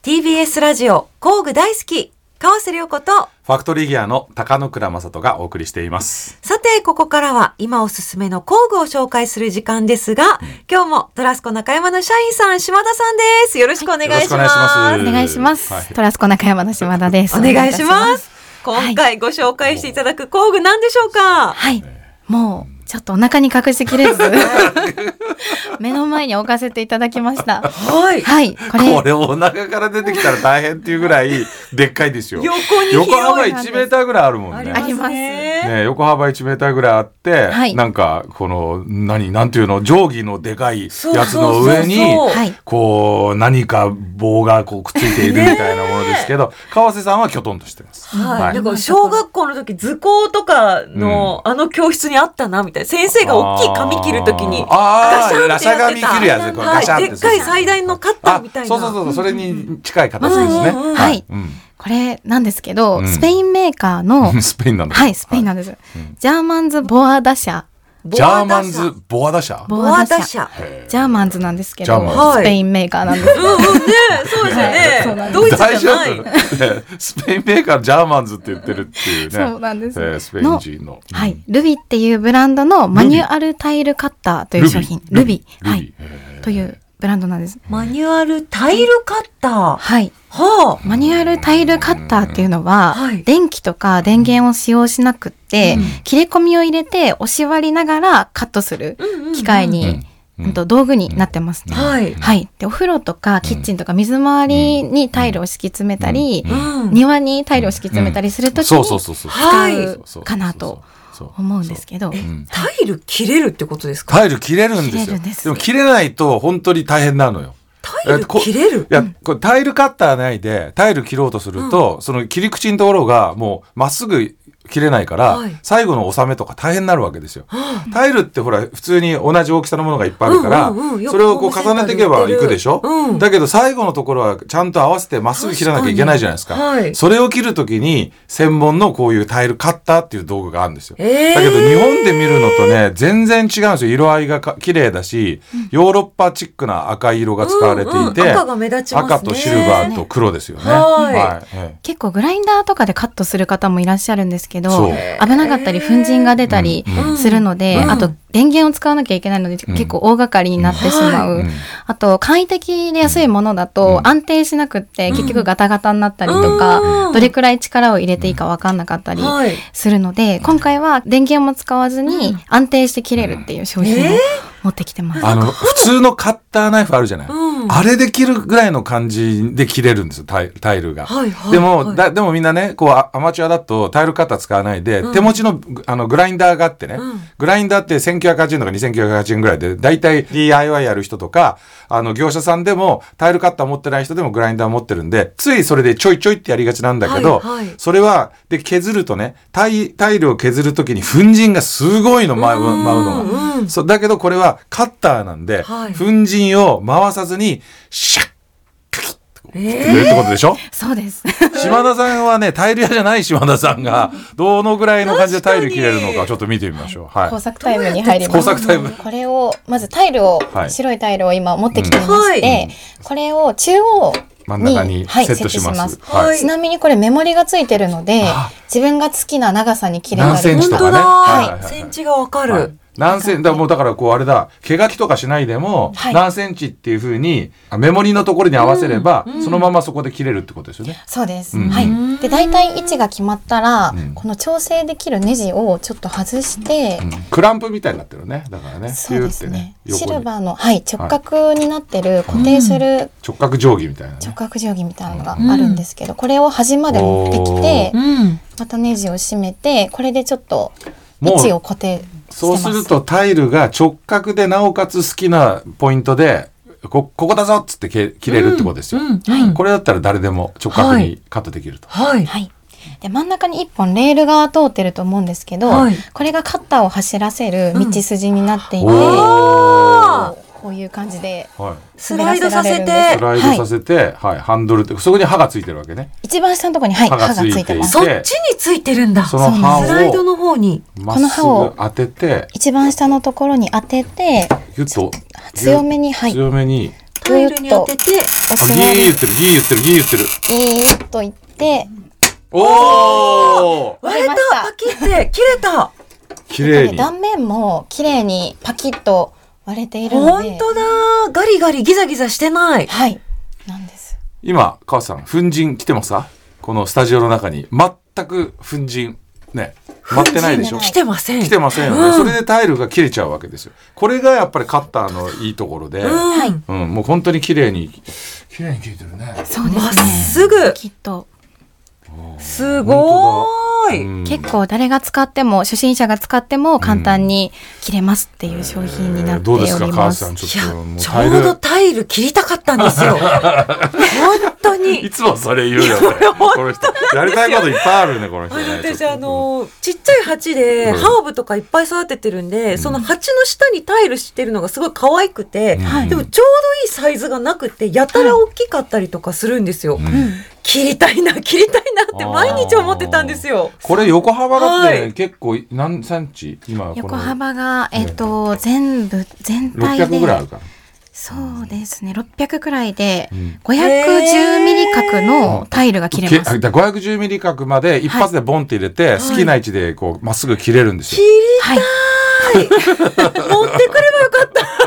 TBS ラジオ工具大好き川瀬良子とファクトリーギアの高野倉正人がお送りしていますさて、ここからは今おすすめの工具を紹介する時間ですが、今日もトラスコ中山の社員さん、島田さんです。よろしくお願いします。よろしくお願いしますお願いします。はいトラスコ中山の島田です。お願いします。今回ご紹介していただく工具何でしょうか？はい。もう、ちょっとお腹に隠しきれず、*laughs* 目の前に置かせていただきました。はい。はい。これ、これお腹から出てきたら大変っていうぐらいでっかいですよ横に広い横幅1メーターぐらいあるもんねありますね。ね、横幅1メーターぐらいあって、はいなんかこの何なんていうの定規のでかいやつの上に。こう何か棒がこうくっついているみたいなものですけど、川瀬さんはきょとんとしてます。はい。はいなんか小学校の時図工とかのあの教室にあったなみたいな。先生が大きい紙切る時にあーガシャンってやってたラシャ紙切るやつこうガシャンってはい。でっかい最大のカッターみたいな。そうそうそうそれに近い形ですね。うんうんうんはいうんこれなんですけど、うんスペインメーカーの、*laughs* スペインなんだ。はい、スペインなんです。ジャーマンズ・ボアダ社。ジャーマンズボアダ社。ボアダ社。ジャーマンズなんですけどスペインメーカーなんです。うんうんね、そうですよね。ドイツじゃない。ねスペインメーカージャーマンズって言ってるっていうね。そうなんですえースペイン人の。はい。ルビっていうブランドのマニュアルタイルカッターという商品。ルビ。はい。というブランドなんです。マニュアルタイルカッター。はい。はマニュアルタイルカッターっていうのは、はい電気とか電源を使用しなくって、切れ込みを入れて押し割りながらカットする機械に、うんうんと道具になってますね。あ。はい。はい。で、お風呂とかキッチンとか水回りにタイルを敷き詰めたり、うん。庭にタイルを敷き詰めたりするときそうにそうそうそう。はい使うかなと思うんですけど、ん。タイル切れるってことですか？タイル切れるんですよ。切れるんですでも切れないと本当に大変なのよ。タイル切れる？いや、これタイルカッターないでタイル切ろうとすると、その切り口のところがもうまっすぐ切れないから、はい。最後の収めとか大変になるわけですよ。タイルってほら普通に同じ大きさのものがいっぱいあるから、うんうんうんそれをこう重ねていけばいくでしょ、うん。だけど最後のところはちゃんと合わせてまっすぐ切らなきゃいけないじゃないですか。はい。それを切るときに専門のこういうタイルカッターっていう道具があるんですよ。えー。だけど日本で見るのとね全然違うんですよ。色合いがか綺麗だし、ヨーロッパチックな赤い色が使われていて、うんうん。赤が目立ちますね。赤とシルバーと黒ですよね。はい。ええ。結構グラインダーとかでカットする方もいらっしゃるんですけそうど、危なかったり粉塵が出たりするので、うん。あと電源を使わなきゃいけないので、結構大掛かりになってしまう。うん。あと簡易的で安いものだと安定しなくって結局ガタガタになったりとか、うん。どれくらい力を入れていいか分かんなかったりはい。するので、今回は電源も使わずに安定して切れるっていう商品を持ってきてます。あの普通のカッターナイフあるじゃない、うんあれで切るぐらいの感じで切れるんですよタイタイルが。はいはいでも、はいだでもみんなねこうあアマチュアだとタイルカッター使わないで、手持ちのあのグラインダーがあってね、うん。グラインダーって1980円とか2980円ぐらいで大体 DIY やる人とかあの業者さんでもタイルカッター持ってない人でもグラインダー持ってるんでついそれでちょいちょいってやりがちなんだけど、はいはい。それはで削るとねタイタイルを削る時に粉塵がすごいの舞う舞うのが。うんそうだけどこれはカッターなんで、はい。粉塵を回さずにシャッカキッと切ってくれるってことでしょ、そうです。島田さんはねタイル屋じゃない島田さんがどのぐらいの感じでタイル切れるのかちょっと見てみましょう。はい。工作タイムに入ります。工作タイム。これを、まずタイルを、はい。白いタイルを今持ってきていまして、うん。はい。これを中央真ん中にはい、セットします。設置はい。ちなみにこれメモリがついてるので、自分が好きな長さに切れたり何センチとかね。はいはいセンチがわかる。はい何センだもうだからこうあれだ毛書きとかしないでも、はい。何センチっていうふうにあメモリのところに合わせれば、そのままそこで切れるってことですよね。そうです。うん。はい。で、大体位置が決まったら、ん。この調整できるネジをちょっと外して、うん。クランプみたいになってるね。だからね。そうですね。ピューってシルバーの、はい、直角になってる固定する直角定規みたいなね。直角定規みたいなのがあるんですけど、これを端まで持ってきて、うん。またネジを締めて、これでちょっと位置を固定。そうするとタイルが直角でなおかつ好きなポイントでこここだぞっつってけ切れるってことですよ、うん。うん。これだったら誰でも直角にカットできると、はい。はい。で真ん中に一本レールが通ってると思うんですけど、はいこれがカッターを走らせる道筋になっていて、あこういう感じではい、スライドさせて。スライドさせて、はい。ハンドルってそこに刃がついてるわけね。一番下のところに、はい、刃がついて。いててます。そっちについてるんだ。その刃スライドをの方に。この刃をぐ当てて。一番下のところに当てて、ギュッと。強めに、はい、強めに。タイルに当てて。押ギー言ってるギー言ってるギー言ってる。ギーッといって、おお割れた。パキって。切れた。綺麗に。断面も綺麗にパキッと割れているので、本当だ。ガリガリギザギザしてない。はい、なんです。今川さん粉塵来てますか？このスタジオの中に。全く粉塵ね待ってないでしょ？来てません。来てませんよね、うん。それでタイルが切れちゃうわけですよ。これがやっぱりカッターのいいところで、うん。うん。はい、もう本当に綺麗に綺麗に切れてるね。そうですね。まっすぐ。きっと。すごーい、うん。結構誰が使っても初心者が使っても簡単に切れますっていう商品になっております。さんちいやょうどタイル切りたかったんですよ。本当に。*laughs* いつもそれ言うよね。やりたいこといっぱいあるねこの人ね。私あのちっちゃい鉢でうん。ハーブとかいっぱい育ててるんで、その鉢の下にタイルしてるのがすごい可愛くて、うん。でもちょうどいいサイズがなくてやたら大きかったりとかするんですよ、うん切りたいな切りたいなって毎日思ってたんですよ。これ横幅だってはい。結構何センチ今？横幅が、えっと、全部、全体で。600ぐらいあるから。そうですね。600くらいで、ん。510ミリ角のタイルが切れます。けだ510ミリ角まで一発でボンって入れて、好きな位置でこうまっすぐ切れるんです切よ。りはい。*laughs* 持ってくればよかった。そ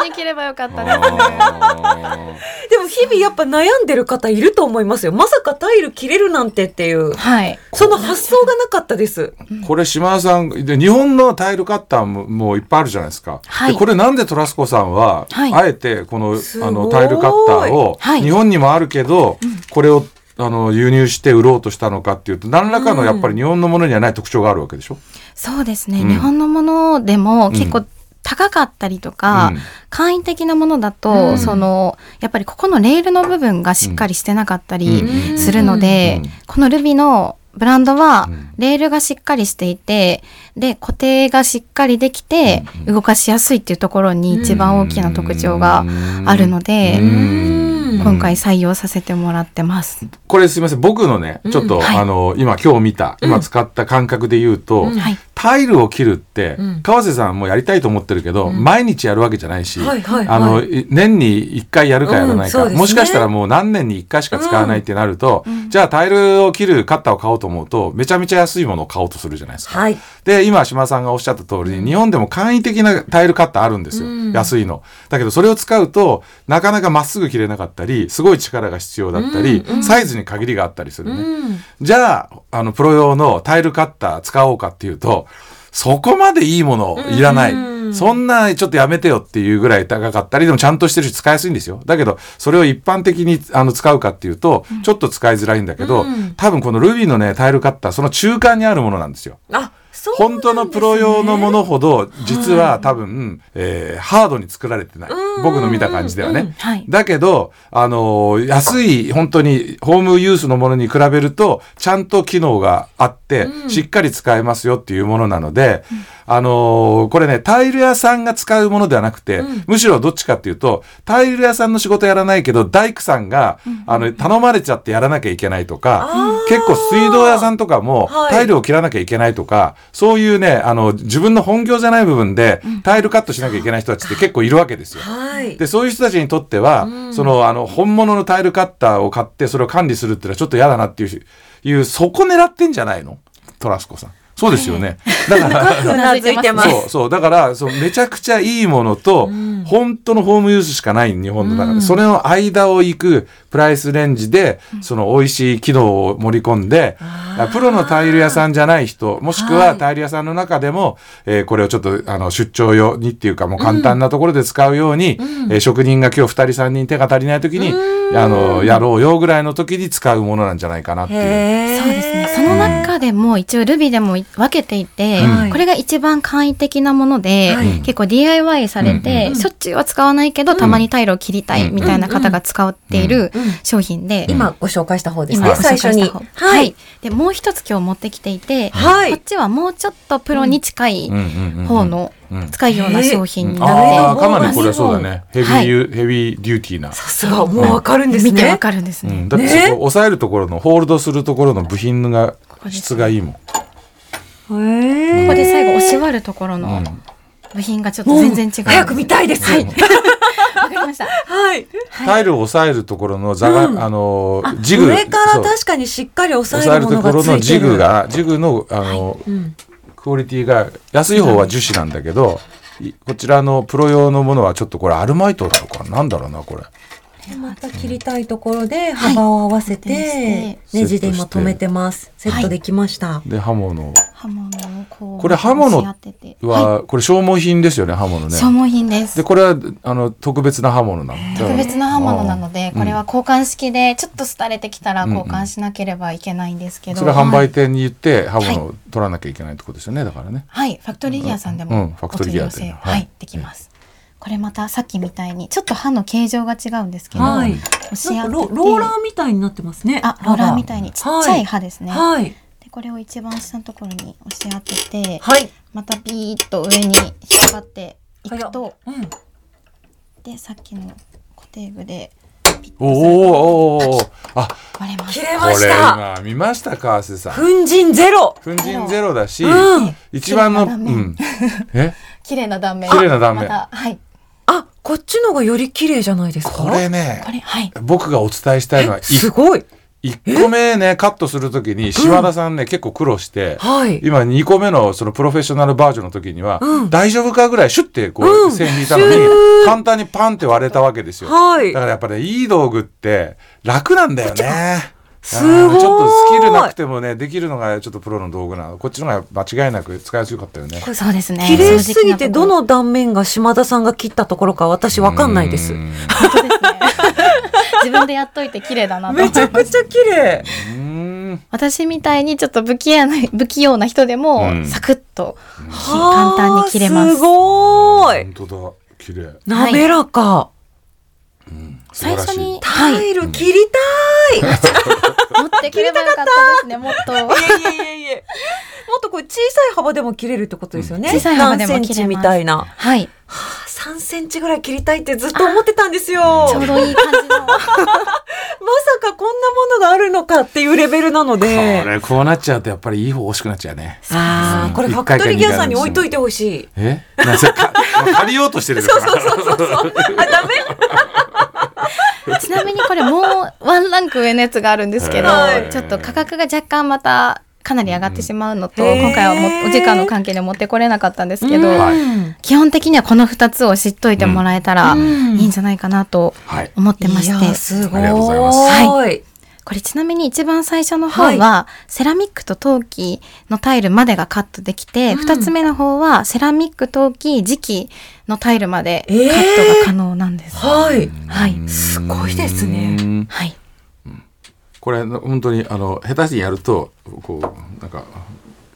緒に着ればよかったです。あ *laughs* でも日々やっぱ悩んでる方いると思いますよ。まさかタイル切れるなんてっていう。はい。その発想がなかったです。ーこれ島田さんで日本のタイルカッターももういっぱいあるじゃないですか。はいでこれなんでトラスコさんは、はいあえてこのあのタイルカッターを、はい日本にもあるけど、これをあの輸入して売ろうとしたのかっていうと何らかのやっぱり日本のものにはない特徴があるわけでしょ？そうですね。うん日本のものでも結構高かったりとか、うん。簡易的なものだと、うん。そのやっぱりここのレールの部分がしっかりしてなかったりうん。するので、うん。このルビのブランドはうん。レールがしっかりしていてで固定がしっかりできてうん。動かしやすいっていうところに一番大きな特徴があるので、うん今回採用させてもらってます。これすみません。僕のねちょっと、はい。あの今今日見た今使った感覚で言うと。タイルを切るって、うん。川瀬さんもやりたいと思ってるけど、毎日やるわけじゃないし、あの、はい年に1回やるかやらないか、もしかしたらもう何年に1回しか使わないってなると、じゃあタイルを切るカッターを買おうと思うとめちゃめちゃ安いものを買おうとするじゃないですか。はい。で今島さんがおっしゃった通りに日本でも簡易的なタイルカッターあるんですよ、うん。安いの。だけどそれを使うとなかなかまっすぐ切れなかったりすごい力が必要だったり、うんうん。サイズに限りがあったりするね、うん。じゃああのプロ用のタイルカッター使おうかっていうとそこまでいいものいらない、うんそんなちょっとやめてよっていうぐらい高かったりでもちゃんとしてるし使いやすいんですよ。だけどそれを一般的にあの使うかっていうとちょっと使いづらいんだけど、うん。多分このルビーのねタイルカッターその中間にあるものなんですよ。あ、本当のプロ用のものほど実は多分、えーハードに作られてない。うん。僕の見た感じではね。はい。だけど、あのー安い本当にホームユースのものに比べるとちゃんと機能があって、うん。しっかり使えますよっていうものなので、あのーこれねタイル屋さんが使うものではなくて、うん。むしろどっちかっていうとタイル屋さんの仕事やらないけど大工さんが、あの頼まれちゃってやらなきゃいけないとか、結構水道屋さんとかもはい。タイルを切らなきゃいけないとか、そういうねあの自分の本業じゃない部分でタイルカットしなきゃいけない人たちって結構いるわけですよ。はい。でそういう人たちにとっては、うんそのあの本物のタイルカッターを買ってそれを管理するっていうのはちょっと嫌だなっていういうそこ狙ってんじゃないの？トラスコさん。そうですよね。だからうなずいてます。そうそう。だからそうめちゃくちゃいいものと、うん。本当のホームユースしかない日本の中で、うん。それの間を行くプライスレンジで、その美味しい機能を盛り込んであー。プロのタイル屋さんじゃない人もしくははい。タイル屋さんの中でも、えーこれをちょっとあの出張用にっていうかもう簡単なところで使うように、うん。えー職人が今日2人3人手が足りない時に、うん。あのやろうよぐらいの時に使うものなんじゃないかなっていう。そうですね。その中でも一応ルビでも分けていて、はい。これが一番簡易的なもので、はい。結構 DIY されて、うんしょっちゅうは使わないけど、たまにタイルを切りたいみたいな方が使っているうん。うん。商品で、今ご紹介した方ですね。最初に。はい。で、もう一つ今日持ってきていて、はい。こっちはもうちょっとプロに近いうん。うんうん方のうん。使いような商品になってかなりこれそうだね。ヘビーユ、ヘビーデューティーな。さすが、もうわかるんです見てわね。かるんですね。うん、だってそこ押さえるところのホールドするところの部品が質がいいもん。ここで最後押し割るところうのん部品がちょっと全然違う。早く見たいです。はい。*laughs* わかりました。はい。タイルを押さえるところの座が、うんあのジグ上から確かにしっかり押押さえるところのがついてる。ジグがジグのあの、うん。クオリティが安い方は樹脂なんだけど、いこちらのプロ用のものはちょっとこれアルマイトとかな？んだろうなこれ。でまた切りたいところで幅を合わせて、はいネジで今止めてます。セットできました。で刃物刃物をこうこれ刃物押し当てては、これ消耗品ですよね刃物ね。消耗品ですで。これはあの特別な刃物なの。特別な刃物なので、うんこれは交換式でちょっと廃れてきたら交換しなければいけないんですけど、それは販売はい店に言って刃物を取らなきゃいけないってことですよねだからね。はい、ファクトリーギアさんでうんもファクトリーギアではいはい、できます。これまたさっきみたいにちょっと刃の形状が違うんですけど、はい。ローラーみたいになってますね。あローラーみたいにちっちゃい刃ですね。はい。でこれを一番下のところに押し当てて、はい。またビーッと上に引っ張っていくと、うん。でさっきの固定具でピッとおーおーおーあ割れます切。れこれました。今見ました川瀬さん。粉塵ゼロ。粉塵ゼロだし、うん一番の、う綺麗な断面ん、え？綺麗な断面。綺麗な断面またはい。あ、こっちのがより綺麗じゃないですか？これねこれはい。僕がお伝えしたいのはすごい。1個目ねカットするときに島田さんね、結構苦労して、はい。今2個目のそのプロフェッショナルバージョンの時には、うん大丈夫かぐらいシュッてこう、うん線引いたのに簡単にパンって割れたわけですよ。はいだからやっぱねいい道具って楽なんだよね。すごいちょっとスキルなくてもねできるのがちょっとプロの道具なのこっちの方が間違いなく使いやすかったよね。そうですね。綺麗すぎてどの断面が島田さんが切ったところか私わかんないですう。ん本当ですね。自分でやっといて綺麗だなと思いめちゃ。くちゃ綺麗。うん私みたいにちょっと不器用な *laughs* 不器用な人でも、うんサクッと簡単に切れます。すごい。本当だ綺麗滑らか。素晴らしい最初に、タはい、イル切りたい。持ってくればよかったですね、もっと。いえいえいえ。もっとこれ小さい幅でも切れるってことですよね。小さい幅でも何センチ切れますみたいな。はい。3センチぐらい切りたいってずっと思ってたんですよ。ちょうどいい感じの。*laughs* まさかこんなものがあるのかっていうレベルなのこで。れこうなっちゃうとやっぱりいい方欲しくなっちゃうね。ああ、これファクトリーギアさんに置いといてほしい。え？なぜか *laughs* 借りようとしてるのかな。そうそうそうそう。あ、ダメ？ちなみにこれもうワンランク上のやつがあるんですけどはい、ちょっと価格が若干またかなり上がってしまうのと、へー今回はもうお時間の関係で持ってこれなかったんですけど、はい基本的にはこの2つを知っといてもらえたらいうんいんじゃないかなとはい。思ってまして、すごい。ありがとうございますはい。これちなみに一番最初の方は、セラミックと陶器のタイルまでがカットできて、うん二つ目の方はセラミック陶器磁器のタイルまでカえーットが可能なんです。はい。はい。すごいですねうんはい。これ本当にあの下手にやるとこうなんか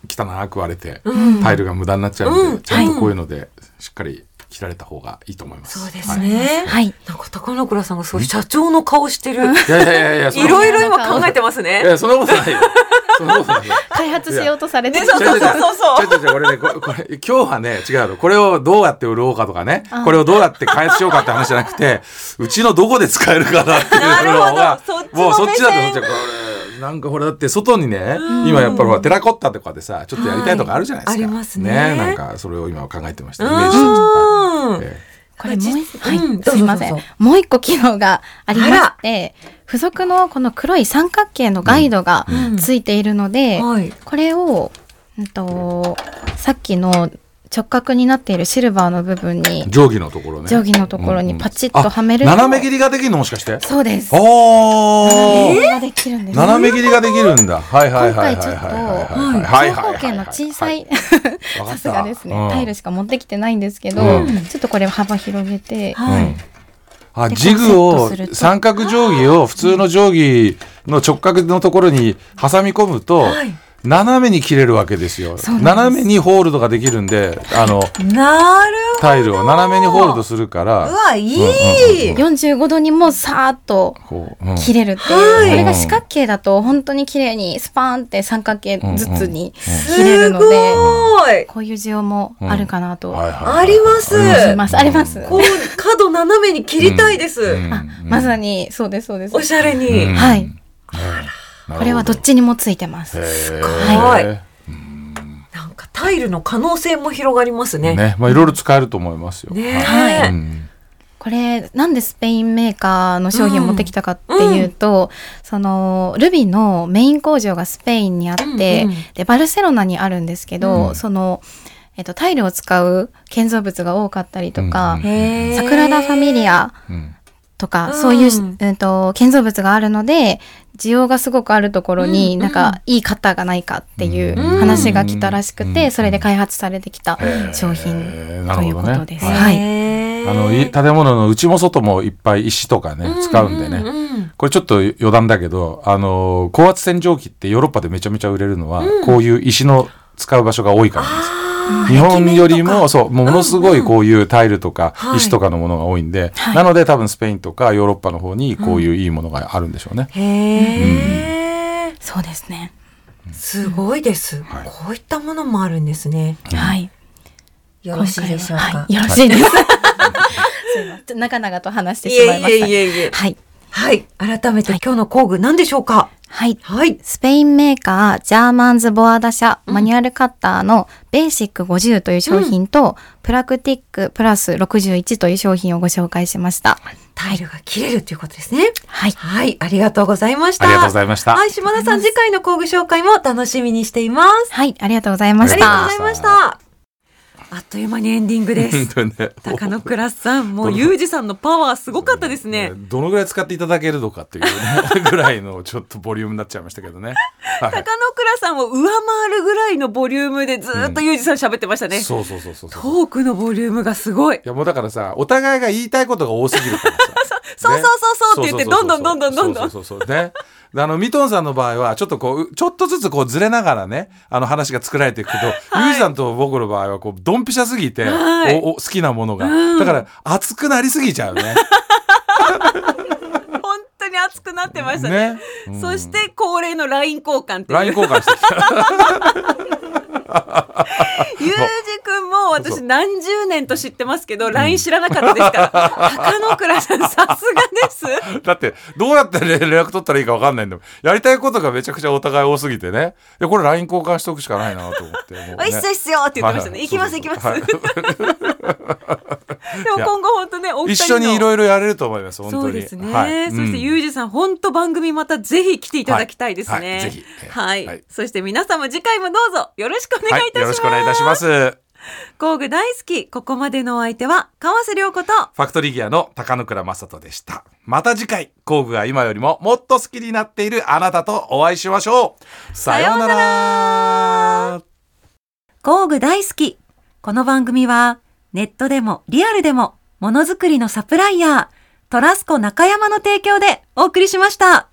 汚く割れて、うん。タイルが無駄になっちゃうんで、うん。ちゃんとこういうのでしっかり切られた方がいいと思います。そうですね。はい。なんか高野倉さんがすごい社長の顔してる。はい。いやいやいやいや、いなろいろ今考えてますいね。やそんなことないよ。*laughs* そんなことないよ。開発しようとされてそうそうそうそう違う違うこれねここれ今日はね違うのこれをどうやって売ろうかとかねあこれをどうやって開発しようかって話じゃなくてうちのどこで使えるかなっていうのがもうそっちだと目線そっちだこれなんかほらだって外にね今やっぱりほらテラコッタとかでさちょっとやりたいとかあるじゃないですか、はい。ありますね。なんかそれを今考えてました。イうん。メージしてこれもう一はい、すいません。もう一個機能がありまして、付属のこの黒い三角形のガイドがうん。ついているので、はい。これを、うんと、さっきの直角になっているシルバーの部分にえ、定規のところね定規のところにパチッとはめるあと、斜め切りができるのもしかして？そうです。あ斜め切ーりができるんです。斜め切りができるんだはいはい今はいはいはいはいはい長方形の小さい、さすがですね、うんタイルしか持ってきてないんですけど、うんちょっとこれ幅広げて、はい。うんあでジグを三角定規を普通の定規の直角のところに挟み込むと、はい斜めに切れるわけですよ斜めにホールドができるんであのなるほど。タイルを斜めにホールドするかうらわ、いい。45度にもさーっと切れるっていう、はいこれが四角形だと本当に綺麗にスパーンって三角形ずつにす切れるので、ごい。こういう需要もあるかなとはいはいあります。思います。あります。こう、角斜めに切りたいです。うんあまさにそうですそうです。おしゃれに。うんはい。なるほどこれはどっちにもついてます。へー。はい。なんかタイルの可能性も広がりますね。ね。まあいろいろ使えると思いますよ。ねはいはい。うん。これなんでスペインメーカーの商品を持ってきたかっていうと、そのルビのメイン工場がスペインにあって、うんうん。でバルセロナにあるんですけど、うん。その、えっと、タイルを使う建造物が多かったりとか、うんサグラダ・ファミリアうんとか、うん。そういう、うん、と建造物があるので需要がすごくあるところに、うん。なんかいい型がないかっていううん。話が来たらしくて、うん。それで開発されてきた商品ということです。はい、あのい建物の内も外もいっぱい石とかね使うんでね、うんうん。これちょっと余談だけど、あの高圧洗浄機ってヨーロッパでめちゃめちゃ売れるのは、うん。こういう石の使う場所が多いからなんですよ。日本よりもそうものすごいこういうタイルとかはい石とかのものが多いんで、はいなので多分スペインとかヨーロッパの方にこういういいものがあるんでしょうね。へえ、そうですね。すごいです、はいこういったものもあるんですね。はい。よろしいでしょうか？はい、よろしいです。*laughs* 長々と話していしまいました。えいえいえいえ。はい。はい。改めて今日の工具何でしょうか？はい。はい。スペインメーカージャーマンズボアダ社マニュアルカッターのベーシック50という商品と、プラクティックプラス61という商品をご紹介しました。タイルが切れるということですね。はい。はい、ありがとうございました。ありがとうございました。はい、島田さん、次回の工具紹介も楽しみにしています。はい、ありがとうございまありがとうした。ございました。あっという間にエンディングです。*laughs* 高野倉さん、もうユージさんのパワーすごかったですね。*laughs* どのぐらい使っていただけるのかっていうね *laughs* ぐらいのちょっとボリュームになっちゃいましたけどね。はい高野倉さんを上回るぐらいのボリュームでずっとユージさん喋ってましたね。そうそうそうそうト。ークのボリュームがすごい。いやもうだからさお互いが言いたいことが多すぎるからさ。そうそうそうそうって言って、どんどんどんどんどんどん。そうそうそうね。であのミトンさんの場合はちょっとこうちょっとずつこうずれながらねあの話が作られていくけど、はいユージさんと僕の場合はこうドンピシャすぎて、はいおお好きなものが、うんだから熱くなりすぎちゃうね。*laughs* 本当に熱くなってましたね。ね。うんそして恒例の LINE 交換。LINE 交換してきた。*laughs* *laughs* ゆうじくんも私何十年と知ってますけど、LINE 知らなかったですから。*laughs* 高野倉さんさすがです。だってどうやって連絡取ったらいいか分かんないんだもんやりたいことがめちゃくちゃお互い多すぎてねいやこれ LINE 交換しておくしかないなと思ってもうねおいっすおいっすよって言ってましたね。はい行きます行きます。は *laughs* いでも今後本当ね、お二一緒にいろいろやれると思います本当に。そうですね。はい。そしてうん。ゆうじさん、本当番組またぜひ来ていただきたいですね。はい。はい。ぜひ。はい、はい。そして皆様次回もどうぞよろしくお願いいたします。はい。よろしくお願いいたします。工具大好き。ここまでのお相手は川瀬良子と。ファクトリーギアの高野倉正人でした。また次回工具が今よりももっと好きになっているあなたとお会いしましょう。さようなら。工具大好き。この番組はネットでもリアルでもものづくりのサプライヤートラスコ中山の提供でお送りしました。